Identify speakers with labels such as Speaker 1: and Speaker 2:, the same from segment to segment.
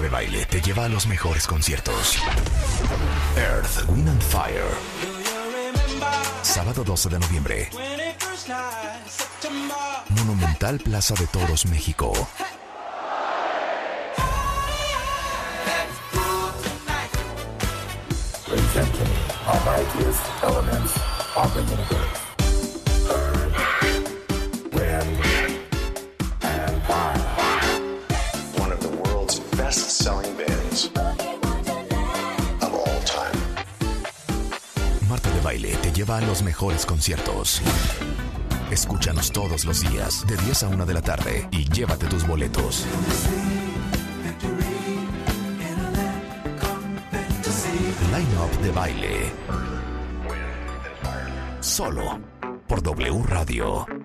Speaker 1: De Baile te lleva a los mejores conciertos. Earth, Wind and Fire. Sábado 12 de noviembre. Monumental Plaza de Toros, México. Lleva a los mejores conciertos. Escúchanos todos los días, de 10 a 1 de la tarde, y llévate tus boletos. Line Up de Baile. Solo por W Radio.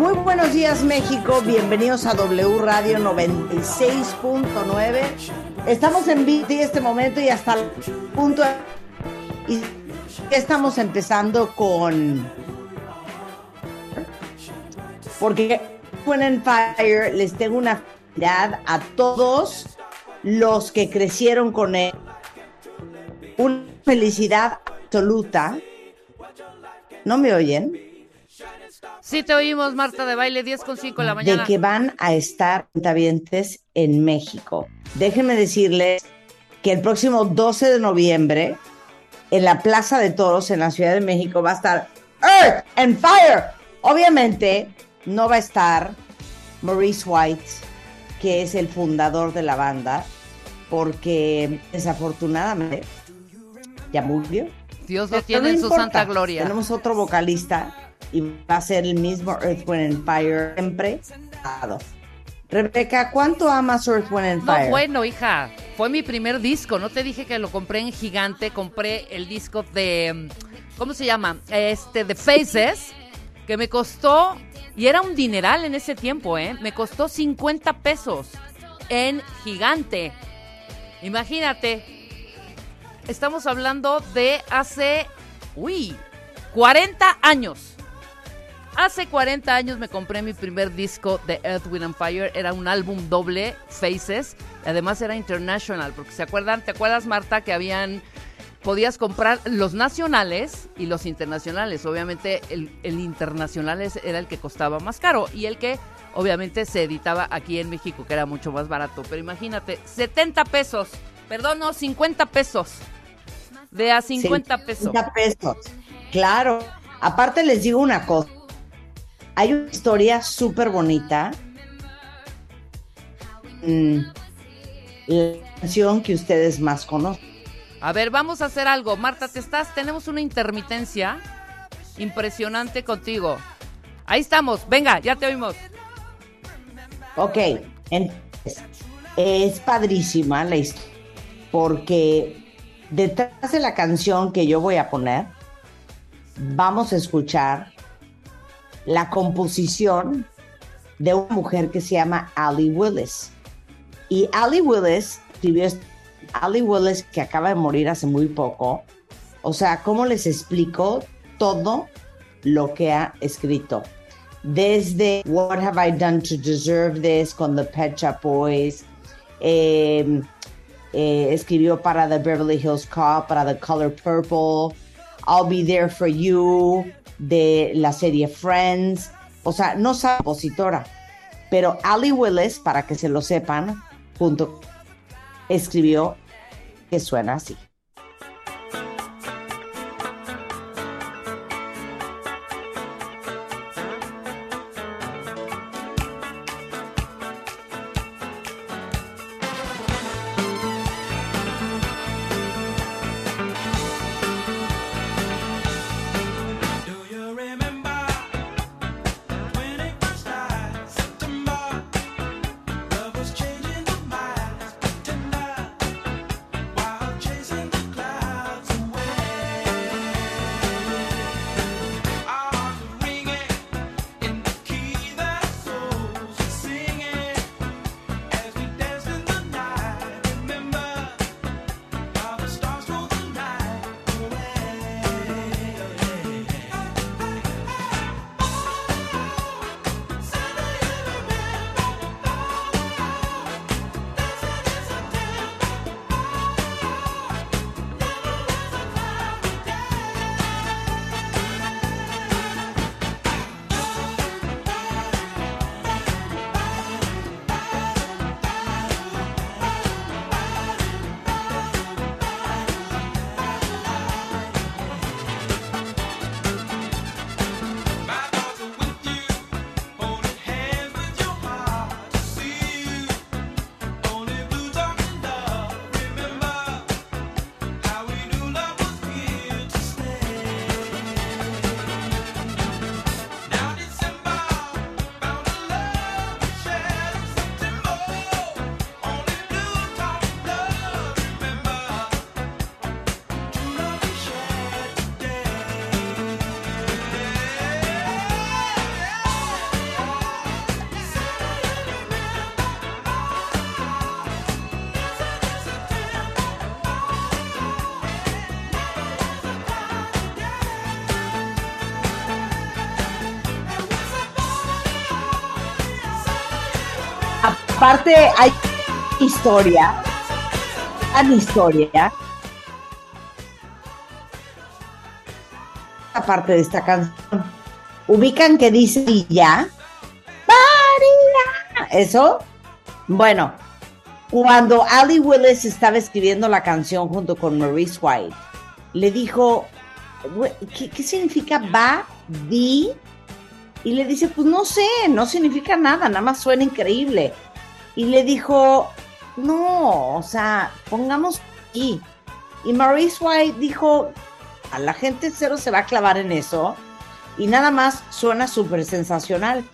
Speaker 2: Muy buenos días México, bienvenidos a W Radio 96.9. Estamos en en este momento y hasta el punto y estamos empezando con porque and Fire les tengo una felicidad a todos los que crecieron con él. Una felicidad absoluta. ¿No me oyen?
Speaker 3: Sí, te oímos, Marta de baile, 10 con 5 de la mañana.
Speaker 2: de que van a estar cuentavientes en México. Déjenme decirles que el próximo 12 de noviembre, en la Plaza de Toros, en la Ciudad de México, va a estar Earth and Fire. Obviamente, no va a estar Maurice White, que es el fundador de la banda, porque desafortunadamente ya murió.
Speaker 3: Dios lo
Speaker 2: Pero
Speaker 3: tiene
Speaker 2: no
Speaker 3: en su santa gloria.
Speaker 2: Tenemos otro vocalista y va a ser el mismo Earth, Wind and Fire siempre. Rebeca, ¿cuánto amas Earth, Wind and
Speaker 3: No,
Speaker 2: Fire?
Speaker 3: bueno, hija, fue mi primer disco. No te dije que lo compré en gigante. Compré el disco de. ¿Cómo se llama? Este, de Faces, que me costó. Y era un dineral en ese tiempo, ¿eh? Me costó 50 pesos en gigante. Imagínate. Estamos hablando de hace. Uy, 40 años. Hace 40 años me compré mi primer disco de Earth, Wind and Fire. Era un álbum doble, Faces. Además era international, porque se acuerdan, ¿te acuerdas, Marta, que habían podías comprar los nacionales y los internacionales. Obviamente el, el internacional era el que costaba más caro y el que obviamente se editaba aquí en México, que era mucho más barato. Pero imagínate, 70 pesos, perdón, no, 50 pesos. De a 50 pesos.
Speaker 2: 50 pesos. Claro. Aparte les digo una cosa. Hay una historia súper bonita. Mm, la canción que ustedes más conocen.
Speaker 3: A ver, vamos a hacer algo. Marta, ¿te estás? Tenemos una intermitencia impresionante contigo. Ahí estamos. Venga, ya te oímos.
Speaker 2: Ok, entonces, es padrísima la historia, porque detrás de la canción que yo voy a poner, vamos a escuchar la composición de una mujer que se llama Ali Willis. Y Ali Willis escribió, Ali Willis que acaba de morir hace muy poco, o sea, ¿cómo les explico todo lo que ha escrito? desde What Have I Done to Deserve This con The Pet Shop Boys, eh, eh, escribió para The Beverly Hills Cop, para The Color Purple, I'll Be There for You, de la serie Friends, o sea, no es compositora, pero Ali Willis, para que se lo sepan, junto, escribió que suena así. Aparte, hay historia, gran historia. Aparte de esta canción, ubican que dice y ya. Eso. Bueno, cuando Ali Willis estaba escribiendo la canción junto con Maurice White, le dijo, "Güey, ¿qué, qué significa va, di? Y le dice, pues no sé, no significa nada, nada más suena increíble. Y le dijo, no, o sea, pongamos aquí. Y Maurice White dijo, a la gente cero se va a clavar en eso. Y nada más suena súper sensacional.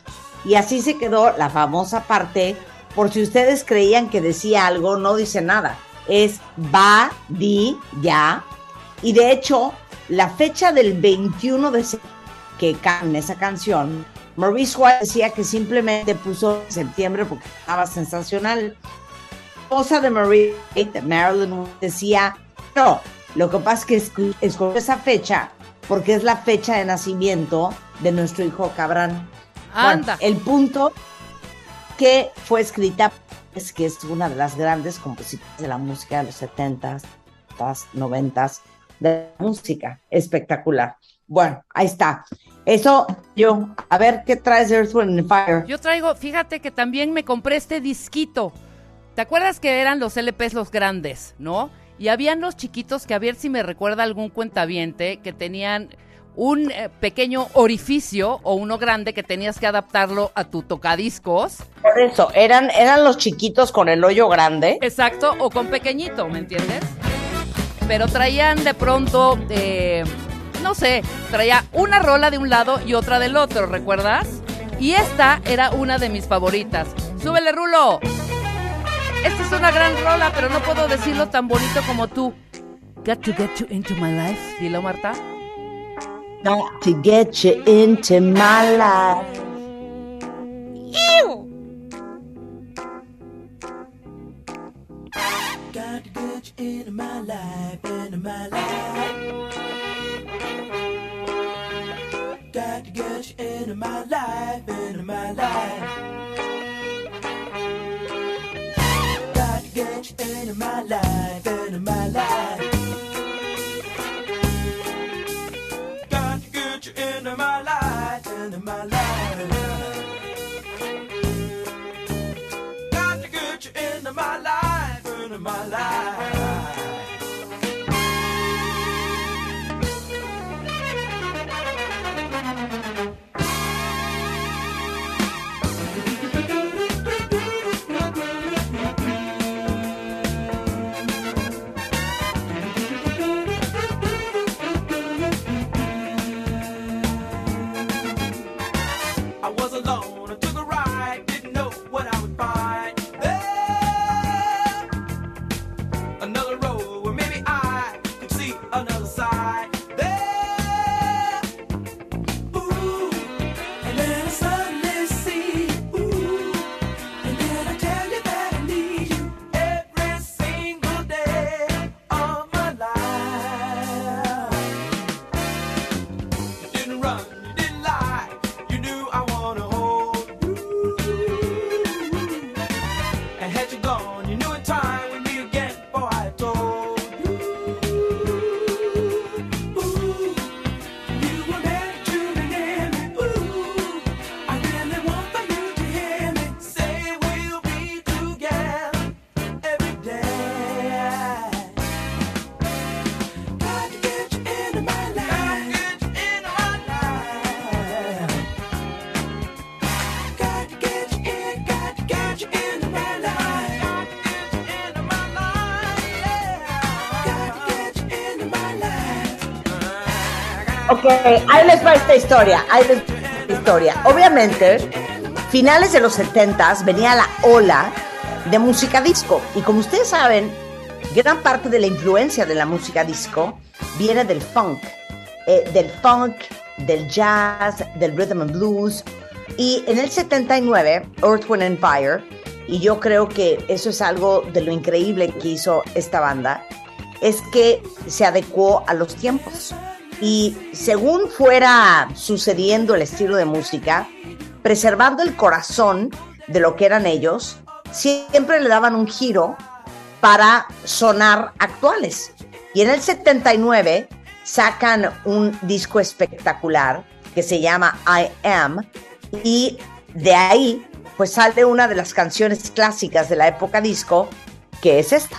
Speaker 2: Y así se quedó la famosa parte, por si ustedes creían que decía algo, no dice nada. Es va, di, ya. Y de hecho, la fecha del 21 de septiembre que can esa canción, Maurice White decía que simplemente puso en septiembre porque estaba sensacional. Esposa de Maurice White, Marilyn decía, no, lo que pasa es que escogió esa fecha porque es la fecha de nacimiento de nuestro hijo Cabrán. Bueno,
Speaker 3: Anda.
Speaker 2: el punto que fue escrita es que es una de las grandes compositoras de la música de los 70s, 90s, de la música. Espectacular. Bueno, ahí está. Eso yo, a ver qué traes Earth, Wind Fire.
Speaker 3: Yo traigo, fíjate que también me compré este disquito. ¿Te acuerdas que eran los LPs los grandes, no? Y habían los chiquitos que a ver si me recuerda algún cuentaviente que tenían un eh, pequeño orificio o uno grande que tenías que adaptarlo a tu tocadiscos.
Speaker 2: Por eso, eran, eran los chiquitos con el hoyo grande.
Speaker 3: Exacto, o con pequeñito, ¿me entiendes? Pero traían de pronto, eh, no sé, traía una rola de un lado y otra del otro, ¿recuerdas? Y esta era una de mis favoritas. ¡Súbele, Rulo! Esta es una gran rola, pero no puedo decirlo tan bonito como tú. Got to get you into my life. Dilo, Marta.
Speaker 2: Got to get you into my life.
Speaker 1: Got to get you into my life, into my life. Into my life, into my life. Got to get you into my life, into my life. Got to get you into my life, into my life.
Speaker 2: Ok, ahí les va esta historia. Ahí les historia. Obviamente, finales de los 70 venía la ola de música disco. Y como ustedes saben, gran parte de la influencia de la música disco viene del funk. eh, del funk, del jazz, del rhythm and blues. Y en el 79, Earth, Wind and Fire, y yo creo que eso es algo de lo increíble que hizo esta banda, es que se adecuó a los tiempos. Y según fuera sucediendo el estilo de música, preservando el corazón de lo que eran ellos, siempre le daban un giro para sonar actuales. Y en el 79 sacan un disco espectacular que se llama I Am y de ahí pues sale una de las canciones clásicas de la época disco que es esta.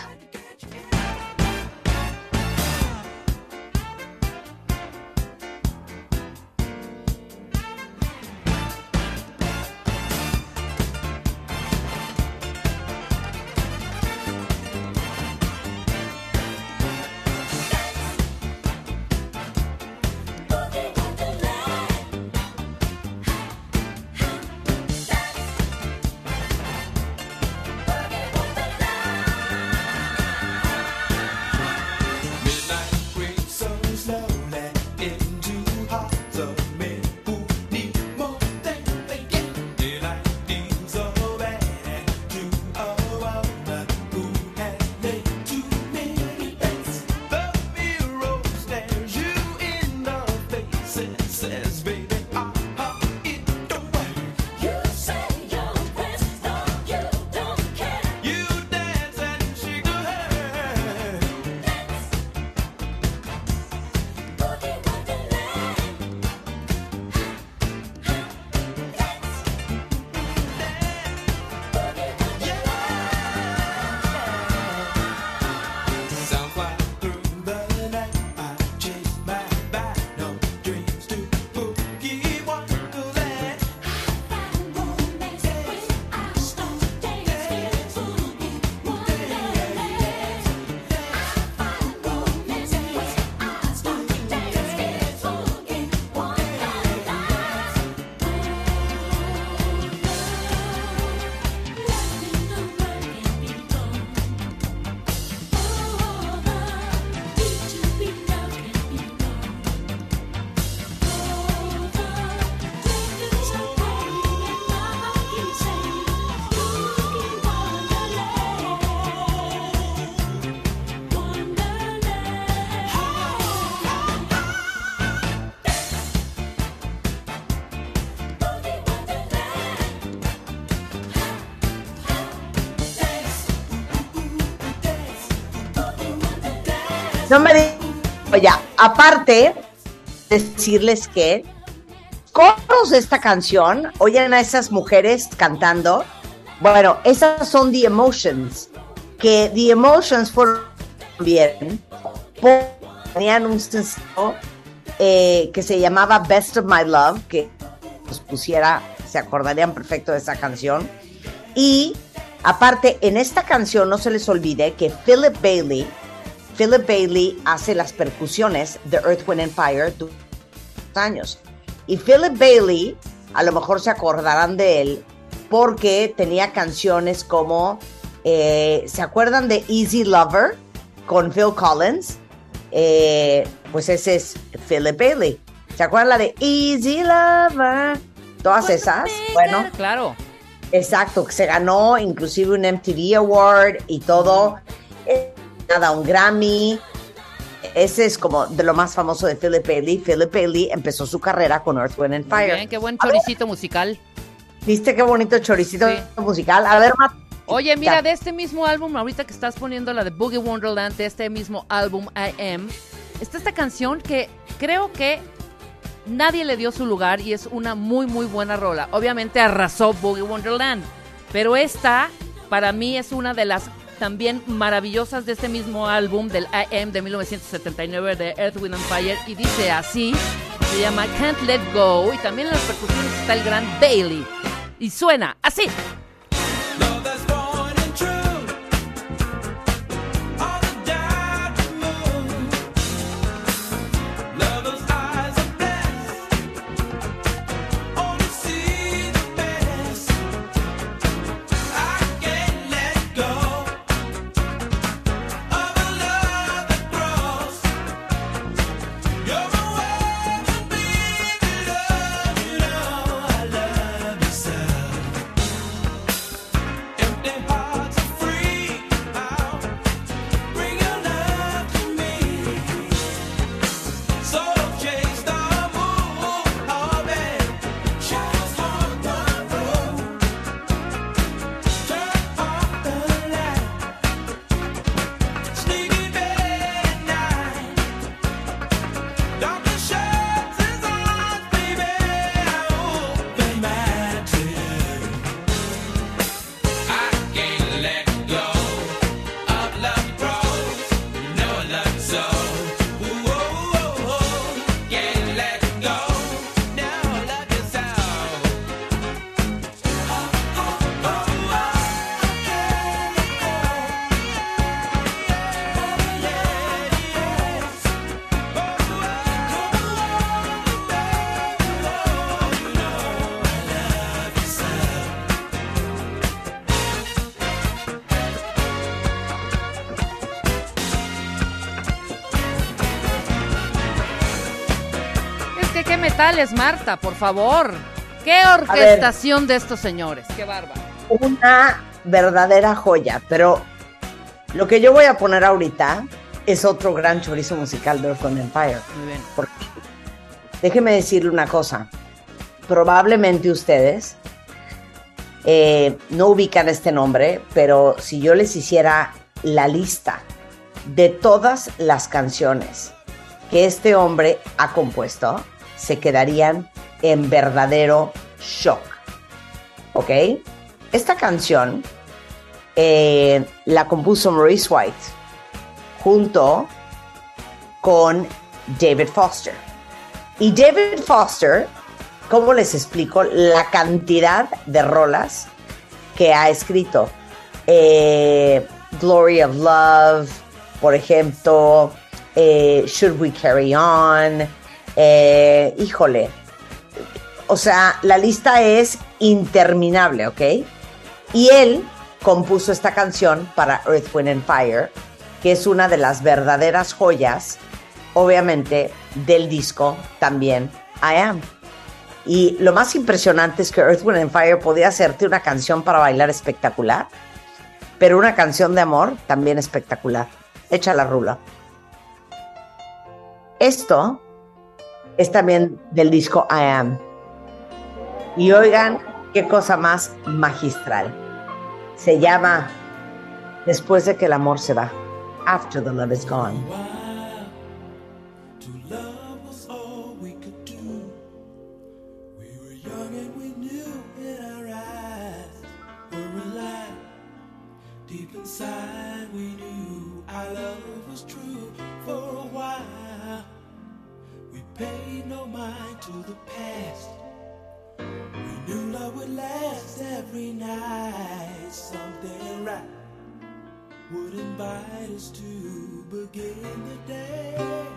Speaker 2: No me digas. Oye, aparte, decirles que coros de esta canción, oyen a esas mujeres cantando. Bueno, esas son The Emotions. Que The Emotions fueron bien. Tenían un sencillo eh, que se llamaba Best of My Love, que nos pusiera, se acordarían perfecto de esa canción. Y aparte, en esta canción no se les olvide que Philip Bailey, Philip Bailey hace las percusiones de Earth, Wind and Fire durante años. Y Philip Bailey, a lo mejor se acordarán de él, porque tenía canciones como, eh, ¿se acuerdan de Easy Lover con Phil Collins? Eh, pues ese es Philip Bailey. ¿Se acuerdan la de Easy Lover? Todas esas. Bueno,
Speaker 1: Claro.
Speaker 2: Exacto, que se ganó inclusive un MTV Award y todo. Eh, Nada, un Grammy. Ese es como de lo más famoso de Philip Bailey. Philip Bailey empezó su carrera con Earth, Wind and Fire.
Speaker 1: bien, qué buen choricito musical.
Speaker 2: ¿Viste qué bonito choricito
Speaker 1: Sí.
Speaker 2: musical? A ver, Mat-
Speaker 1: Oye, mira, de este mismo álbum, ahorita que estás poniendo la de Boogie Wonderland, de este mismo álbum I Am, está esta canción que creo que nadie le dio su lugar y es una muy, muy buena rola. Obviamente arrasó Boogie Wonderland, pero esta para mí es una de las también maravillosas de este mismo álbum del Am de 1979 de Earth, Wind and Fire y dice así, se llama Can't Let Go y también en las percusiones está el gran Bailey y suena así. Es que qué metales, Marta, por favor. Qué orquestación de estos señores. Qué bárbaro.
Speaker 2: una verdadera joya, pero lo que yo voy a poner ahorita es otro gran chorizo musical de Earth, Fire.
Speaker 1: Muy bien.
Speaker 2: Porque, déjeme decirle una cosa. Probablemente ustedes eh, no ubican este nombre, pero si yo les hiciera la lista de todas las canciones que este hombre ha compuesto, se quedarían en verdadero shock. ¿Ok? Esta canción eh, la compuso Maurice White junto con David Foster. Y David Foster, ¿cómo les explico la cantidad de rolas que ha escrito? Eh, Glory of Love, por ejemplo, eh, Should We Carry On, eh, híjole, o sea, la lista es interminable, ¿ok? Y él compuso esta canción para Earth, Wind and Fire, que es una de las verdaderas joyas, obviamente, del disco también I Am. Y lo más impresionante es que Earth, Wind and Fire podía hacerte una canción para bailar espectacular, pero una canción de amor también espectacular. Echa la rula. Esto es también del disco I Am. Y oigan qué cosa más magistral. Se llama Después de que el amor se va. After the love is gone.
Speaker 1: To the past. We knew love would last every night. Something right would invite us to begin the day.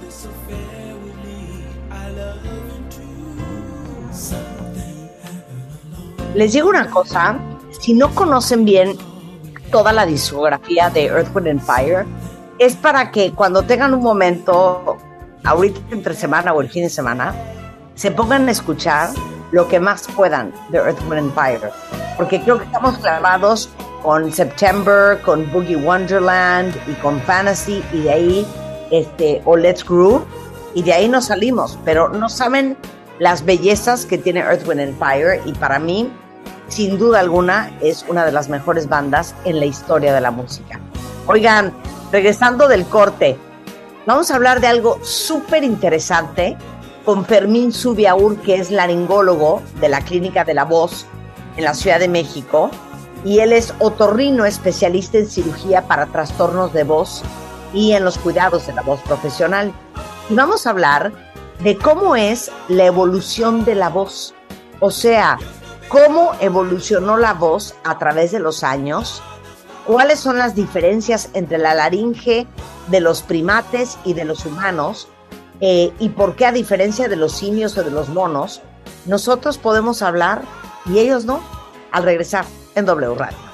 Speaker 1: This affair lead love.
Speaker 2: Les digo una cosa, si no conocen bien toda la discografía de Earth, Wind and Fire, es para que cuando tengan un momento, ahorita entre semana o el fin de semana, se pongan a escuchar lo que más puedan de Earth, Wind Fire. Porque creo que estamos clavados con September, con Boogie Wonderland y con Fantasy y de ahí, este, o Let's Groove, y de ahí nos salimos. Pero no saben las bellezas que tiene Earth, Wind and Fire y para mí, sin duda alguna, es una de las mejores bandas en la historia de la música. Oigan, regresando del corte, vamos a hablar de algo súper interesante con Fermín Subiaur, que es laringólogo de la Clínica de la Voz en la Ciudad de México, y él es otorrino especialista en cirugía para trastornos de voz y en los cuidados de la voz profesional. Y vamos a hablar de cómo es la evolución de la voz, o sea, cómo evolucionó la voz a través de los años, cuáles son las diferencias entre la laringe de los primates y de los humanos, eh, y por qué a diferencia de los simios o de los monos, nosotros podemos hablar y ellos no, al regresar en W Radio.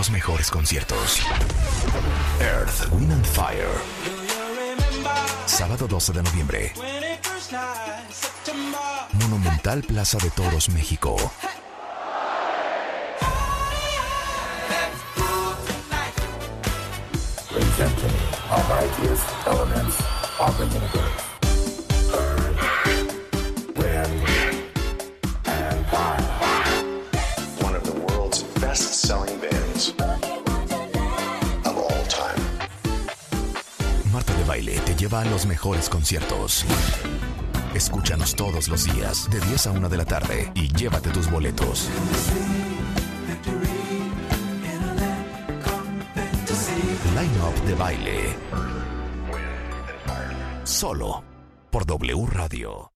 Speaker 4: Los mejores conciertos. Earth, Wind and Fire. Sábado 12 de noviembre. Monumental Plaza de Toros, México.
Speaker 5: Presenting our mightiest elements of
Speaker 4: lleva a los mejores conciertos. Escúchanos todos los días de 10 a 1 de la tarde y llévate tus boletos. Line Up de Baile. Solo por W Radio.